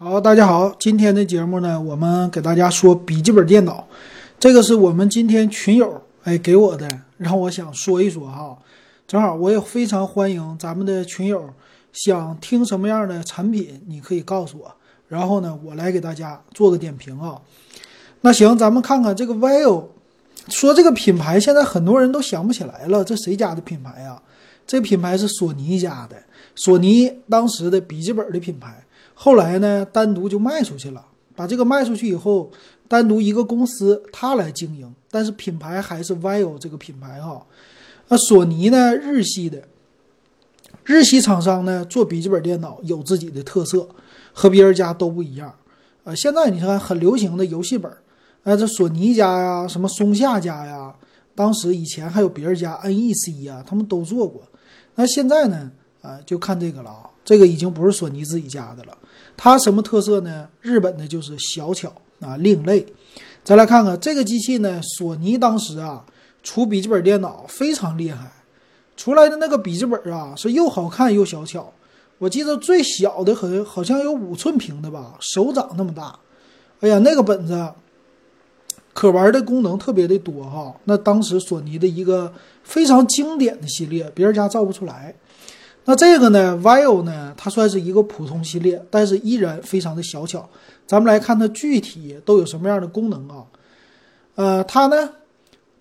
好，大家好，今天的节目呢，我们给大家说笔记本电脑，这个是我们今天群友哎给我的，让我想说一说哈。正好我也非常欢迎咱们的群友，想听什么样的产品，你可以告诉我，然后呢，我来给大家做个点评啊。那行，咱们看看这个 Vivo，说这个品牌现在很多人都想不起来了，这谁家的品牌呀？这品牌是索尼家的，索尼当时的笔记本的品牌，后来呢单独就卖出去了，把这个卖出去以后，单独一个公司它来经营，但是品牌还是 VIO 这个品牌哈。那索尼呢，日系的，日系厂商呢做笔记本电脑有自己的特色，和别人家都不一样。呃，现在你看很流行的游戏本，呃，这索尼家呀，什么松下家呀，当时以前还有别人家 NEC 呀，他们都做过。那现在呢？啊，就看这个了啊，这个已经不是索尼自己家的了。它什么特色呢？日本的就是小巧啊，另类。再来看看这个机器呢，索尼当时啊出笔记本电脑非常厉害，出来的那个笔记本啊是又好看又小巧。我记得最小的好像好像有五寸屏的吧，手掌那么大。哎呀，那个本子可玩的功能特别的多哈。那当时索尼的一个。非常经典的系列，别人家造不出来。那这个呢，Vivo 呢，它算是一个普通系列，但是依然非常的小巧。咱们来看它具体都有什么样的功能啊？呃，它呢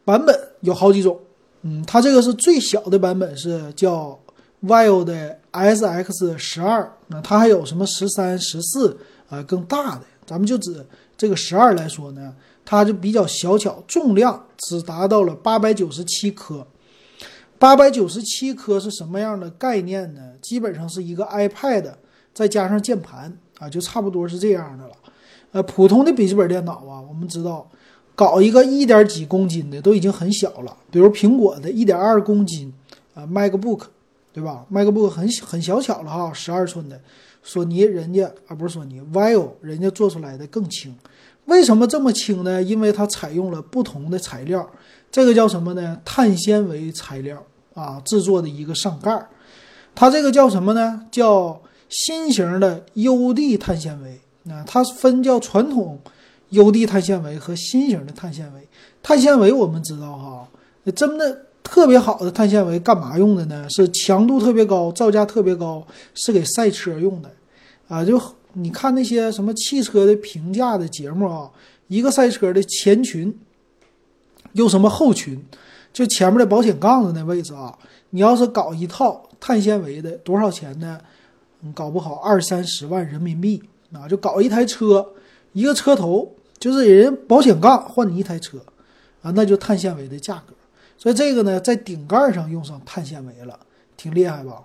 版本有好几种。嗯，它这个是最小的版本，是叫 Vivo 的 SX 十二。那它还有什么十三、十四啊更大的？咱们就指这个十二来说呢，它就比较小巧，重量只达到了八百九十七克。八百九十七颗是什么样的概念呢？基本上是一个 iPad 再加上键盘啊，就差不多是这样的了。呃，普通的笔记本电脑啊，我们知道搞一个一点几公斤的都已经很小了，比如苹果的一点二公斤啊，MacBook，对吧？MacBook 很很小巧了哈，十二寸的。索尼人家啊，不是索尼，Vivo 人家做出来的更轻。为什么这么轻呢？因为它采用了不同的材料。这个叫什么呢？碳纤维材料啊，制作的一个上盖儿，它这个叫什么呢？叫新型的 UD 碳纤维。那它分叫传统 UD 碳纤维和新型的碳纤维。碳纤维我们知道哈，真的特别好的碳纤维干嘛用的呢？是强度特别高，造价特别高，是给赛车用的啊。就你看那些什么汽车的评价的节目啊，一个赛车的前裙。用什么后裙？就前面的保险杠子那位置啊，你要是搞一套碳纤维的，多少钱呢？搞不好二三十万人民币啊！就搞一台车，一个车头就是人保险杠换你一台车啊，那就碳纤维的价格。所以这个呢，在顶盖上用上碳纤维了，挺厉害吧？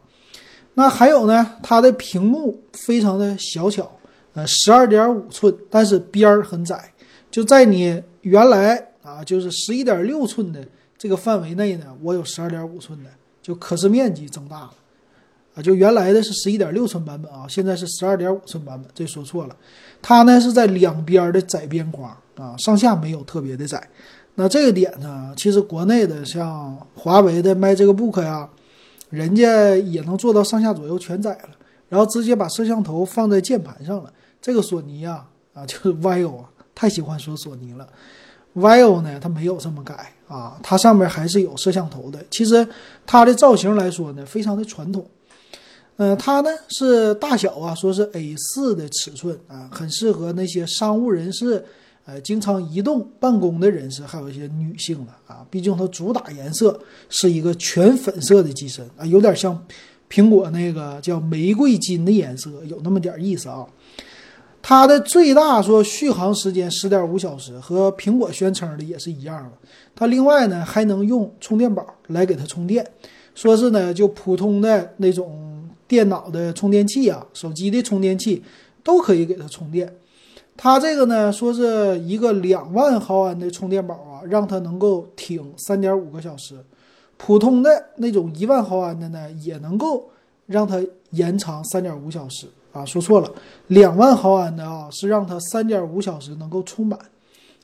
那还有呢，它的屏幕非常的小巧，呃，十二点五寸，但是边儿很窄，就在你原来。啊，就是十一点六寸的这个范围内呢，我有十二点五寸的，就可视面积增大了。啊，就原来的是十一点六寸版本啊，现在是十二点五寸版本，这说错了。它呢是在两边的窄边框啊，上下没有特别的窄。那这个点呢，其实国内的像华为的卖这个 Book 呀，人家也能做到上下左右全窄了，然后直接把摄像头放在键盘上了。这个索尼呀，啊，就是 Vivo 啊，太喜欢说索尼了。Vivo 呢，它没有这么改啊，它上面还是有摄像头的。其实它的造型来说呢，非常的传统。嗯，它呢是大小啊，说是 A4 的尺寸啊，很适合那些商务人士，呃，经常移动办公的人士，还有一些女性的啊。毕竟它主打颜色是一个全粉色的机身啊，有点像苹果那个叫玫瑰金的颜色，有那么点意思啊。它的最大说续航时间十点五小时，和苹果宣称的也是一样的。它另外呢还能用充电宝来给它充电，说是呢就普通的那种电脑的充电器啊，手机的充电器都可以给它充电。它这个呢说是一个两万毫安的充电宝啊，让它能够挺三点五个小时。普通的那种一万毫安的呢，也能够让它延长三点五小时。啊，说错了，两万毫安的啊，是让它三点五小时能够充满，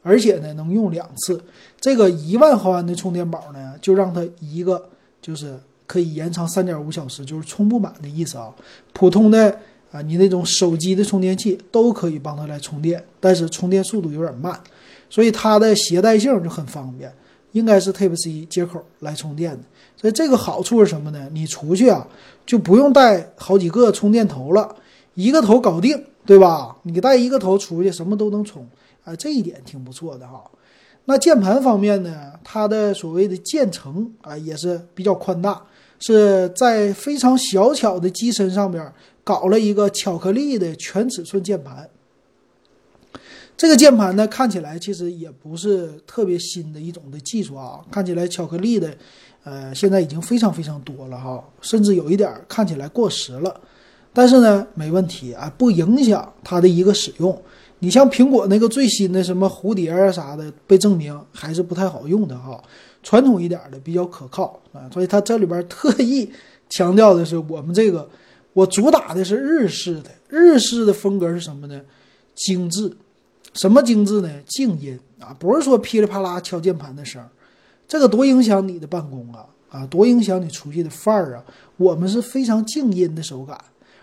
而且呢能用两次。这个一万毫安的充电宝呢，就让它一个就是可以延长三点五小时，就是充不满的意思啊。普通的啊，你那种手机的充电器都可以帮它来充电，但是充电速度有点慢，所以它的携带性就很方便，应该是 Type C 接口来充电的。所以这个好处是什么呢？你出去啊就不用带好几个充电头了，一个头搞定，对吧？你带一个头出去什么都能充，啊，这一点挺不错的哈。那键盘方面呢，它的所谓的键程啊也是比较宽大，是在非常小巧的机身上边搞了一个巧克力的全尺寸键盘。这个键盘呢，看起来其实也不是特别新的一种的技术啊，看起来巧克力的。呃，现在已经非常非常多了哈，甚至有一点看起来过时了，但是呢，没问题啊，不影响它的一个使用。你像苹果那个最新的什么蝴蝶啊啥的，被证明还是不太好用的哈。传统一点的比较可靠啊，所以它这里边特意强调的是我们这个，我主打的是日式的，日式的风格是什么呢？精致，什么精致呢？静音啊，不是说噼里啪啦敲键盘的声。这个多影响你的办公啊啊，多影响你出去的范儿啊！我们是非常静音的手感，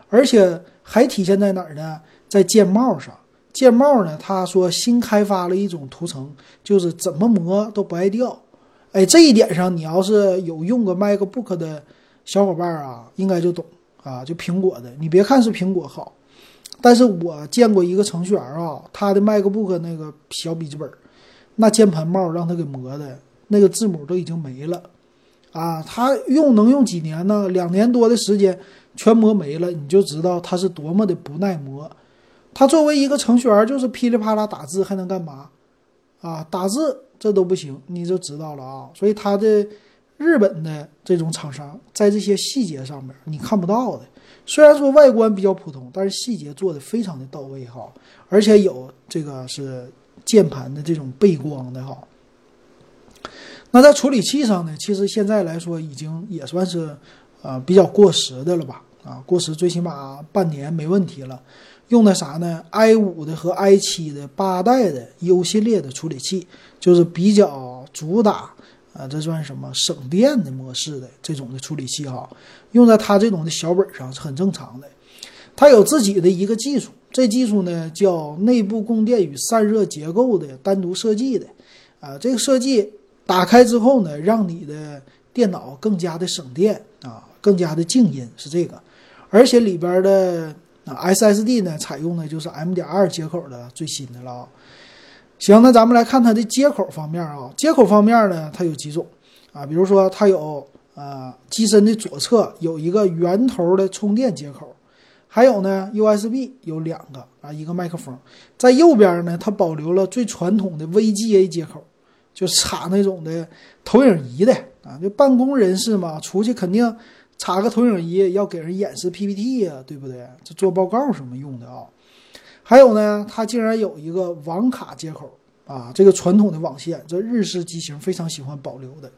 而且还体现在哪儿呢？在键帽上，键帽呢，他说新开发了一种涂层，就是怎么磨都不爱掉。哎，这一点上，你要是有用过 MacBook 的小伙伴啊，应该就懂啊。就苹果的，你别看是苹果好，但是我见过一个程序员啊，他的 MacBook 那个小笔记本，那键盘帽让他给磨的。那个字母都已经没了，啊，他用能用几年呢？两年多的时间全磨没了，你就知道它是多么的不耐磨。它作为一个程序员，就是噼里啪啦打字，还能干嘛？啊，打字这都不行，你就知道了啊。所以它的日本的这种厂商在这些细节上面你看不到的，虽然说外观比较普通，但是细节做的非常的到位哈，而且有这个是键盘的这种背光的哈。那在处理器上呢？其实现在来说已经也算是，呃，比较过时的了吧？啊，过时最起码半年没问题了。用的啥呢？i 五的和 i 七的八代的 U 系列的处理器，就是比较主打，啊，这算什么省电的模式的这种的处理器哈。用在它这种的小本上是很正常的。它有自己的一个技术，这技术呢叫内部供电与散热结构的单独设计的，啊，这个设计。打开之后呢，让你的电脑更加的省电啊，更加的静音是这个，而且里边的 SSD 呢，采用的就是 M.2 接口的最新的了。啊。行，那咱们来看它的接口方面啊，接口方面呢，它有几种。啊，比如说它有啊机身的左侧有一个圆头的充电接口，还有呢 USB 有两个啊，一个麦克风，在右边呢，它保留了最传统的 VGA 接口。就插那种的投影仪的。啊，就办公人士嘛，出去肯定插个投影仪，要给人演示 PPT 呀，对不对？这做报告什么用的啊？还有呢，它竟然有一个网卡接口啊，这个传统的网线，这日式机型非常喜欢保留的。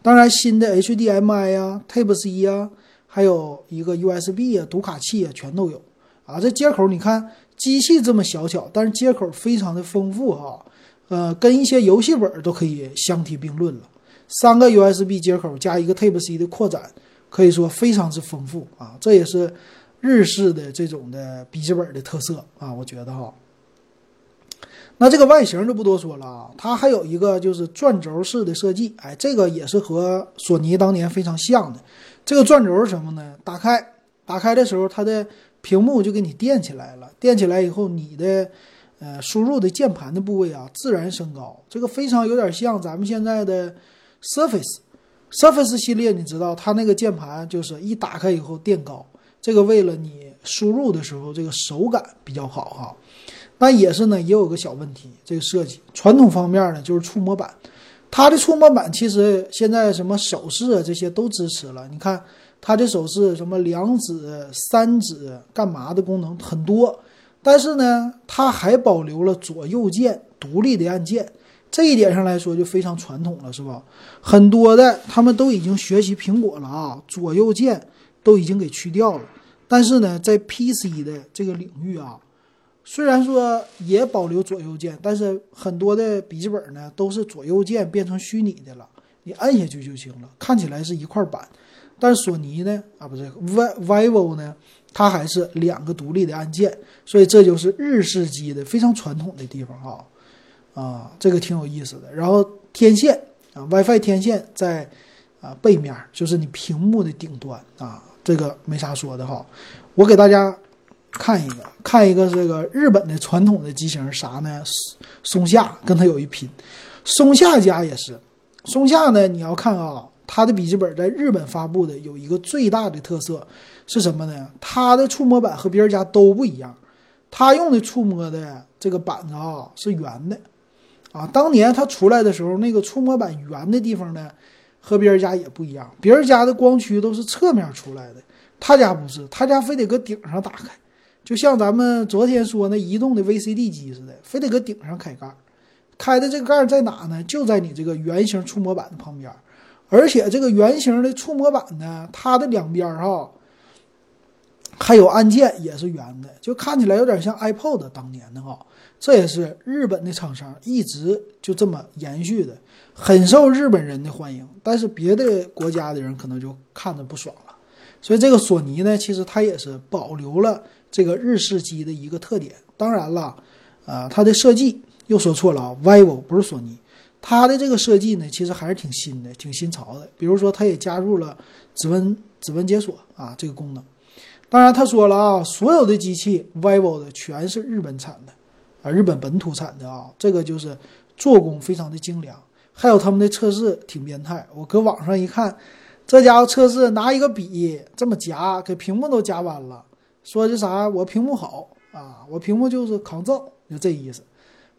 当然，新的 HDMI 呀、Type C 呀，还有一个 USB 啊、读卡器啊，全都有啊。这接口你看，机器这么小巧，但是接口非常的丰富哈。呃，跟一些游戏本都可以相提并论了。三个 USB 接口加一个 Type C 的扩展，可以说非常之丰富啊。这也是日式的这种的笔记本的特色啊，我觉得哈。那这个外形就不多说了啊，它还有一个就是转轴式的设计，哎，这个也是和索尼当年非常像的。这个转轴是什么呢？打开，打开的时候，它的屏幕就给你垫起来了。垫起来以后，你的。呃，输入的键盘的部位啊，自然升高，这个非常有点像咱们现在的 Surface Surface 系列，你知道它那个键盘就是一打开以后垫高，这个为了你输入的时候这个手感比较好哈。但也是呢，也有个小问题，这个设计传统方面呢就是触摸板，它的触摸板其实现在什么手势啊这些都支持了，你看它的手势什么两指、三指干嘛的功能很多。但是呢，它还保留了左右键独立的按键，这一点上来说就非常传统了，是吧？很多的他们都已经学习苹果了啊，左右键都已经给去掉了。但是呢，在 PC 的这个领域啊，虽然说也保留左右键，但是很多的笔记本呢都是左右键变成虚拟的了，你按下去就行了，看起来是一块板。但是索尼呢，啊不是 V Vivo 呢？它还是两个独立的按键，所以这就是日式机的非常传统的地方啊啊，这个挺有意思的。然后天线啊，WiFi 天线在啊背面，就是你屏幕的顶端啊，这个没啥说的哈。我给大家看一个，看一个这个日本的传统的机型啥呢？松下跟它有一拼，松下家也是。松下呢，你要看啊，它的笔记本在日本发布的有一个最大的特色是什么呢？它的触摸板和别人家都不一样，它用的触摸的这个板子啊是圆的，啊，当年它出来的时候，那个触摸板圆的地方呢和别人家也不一样，别人家的光驱都是侧面出来的，他家不是，他家非得搁顶上打开，就像咱们昨天说那移动的 VCD 机似的，非得搁顶上开盖。开的这个盖在哪呢？就在你这个圆形触摸板的旁边，而且这个圆形的触摸板呢，它的两边哈还有按键也是圆的，就看起来有点像 iPod 当年的哈。这也是日本的厂商一直就这么延续的，很受日本人的欢迎。但是别的国家的人可能就看着不爽了。所以这个索尼呢，其实它也是保留了这个日式机的一个特点。当然了，啊，它的设计。又说错了啊，vivo 不是索尼，它的这个设计呢，其实还是挺新的，挺新潮的。比如说，它也加入了指纹指纹解锁啊这个功能。当然，他说了啊，所有的机器 vivo 的全是日本产的啊，日本本土产的啊，这个就是做工非常的精良。还有他们的测试挺变态，我搁网上一看，这家伙测试拿一个笔这么夹，给屏幕都夹弯了，说的啥？我屏幕好啊，我屏幕就是抗造，就这意思。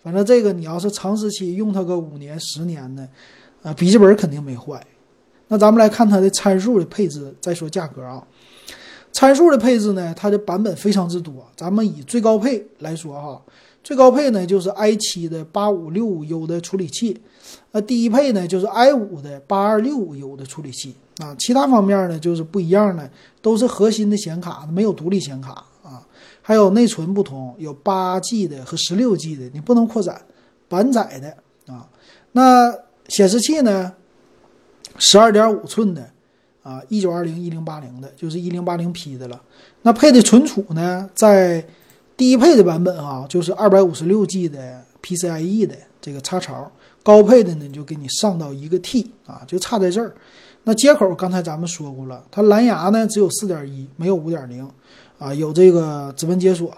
反正这个你要是长时期用它个五年十年的，啊，笔记本肯定没坏。那咱们来看它的参数的配置，再说价格啊。参数的配置呢，它的版本非常之多。咱们以最高配来说哈，最高配呢就是 i7 的八五六五 U 的处理器，呃，低配呢就是 i5 的八二六五 U 的处理器啊。其他方面呢就是不一样的，都是核心的显卡，没有独立显卡啊。还有内存不同，有八 G 的和十六 G 的，你不能扩展，板载的啊。那显示器呢？十二点五寸的啊，一九二零一零八零的，就是一零八零 P 的了。那配的存储呢，在低配的版本啊，就是二百五十六 G 的 PCIe 的这个插槽，高配的呢就给你上到一个 T 啊，就差在这儿。那接口刚才咱们说过了，它蓝牙呢只有四点一，没有五点零。啊，有这个指纹解锁，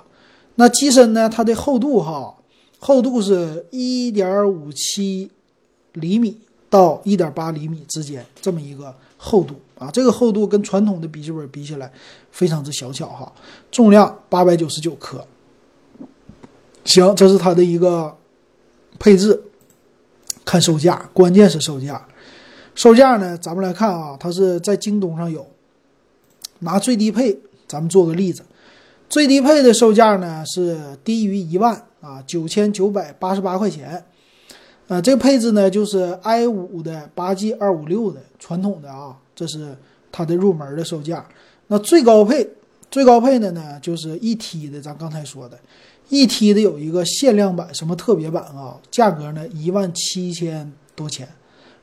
那机身呢？它的厚度哈，厚度是一点五七厘米到一点八厘米之间这么一个厚度啊。这个厚度跟传统的笔记本比起来非常之小巧哈。重量八百九十九克。行，这是它的一个配置。看售价，关键是售价。售价呢，咱们来看啊，它是在京东上有，拿最低配。咱们做个例子，最低配的售价呢是低于一万啊，九千九百八十八块钱。呃，这个配置呢就是 i 五的八 G 二五六的传统的啊，这是它的入门的售价。那最高配，最高配的呢就是一 T 的，咱刚才说的，一 T 的有一个限量版，什么特别版啊，价格呢一万七千多钱。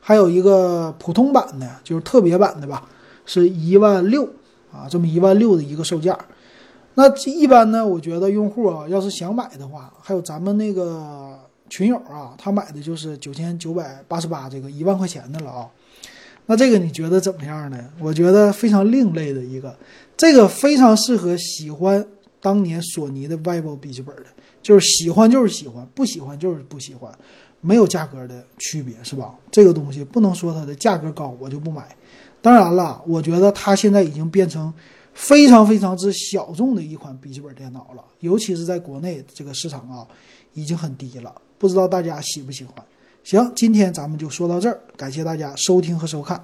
还有一个普通版的，就是特别版的吧，是一万六。啊，这么一万六的一个售价，那一般呢？我觉得用户啊，要是想买的话，还有咱们那个群友啊，他买的就是九千九百八十八这个一万块钱的了啊。那这个你觉得怎么样呢？我觉得非常另类的一个，这个非常适合喜欢当年索尼的 vivo 笔记本的，就是喜欢就是喜欢，不喜欢就是不喜欢，没有价格的区别，是吧？这个东西不能说它的价格高我就不买。当然了，我觉得它现在已经变成非常非常之小众的一款笔记本电脑了，尤其是在国内这个市场啊，已经很低了。不知道大家喜不喜欢？行，今天咱们就说到这儿，感谢大家收听和收看。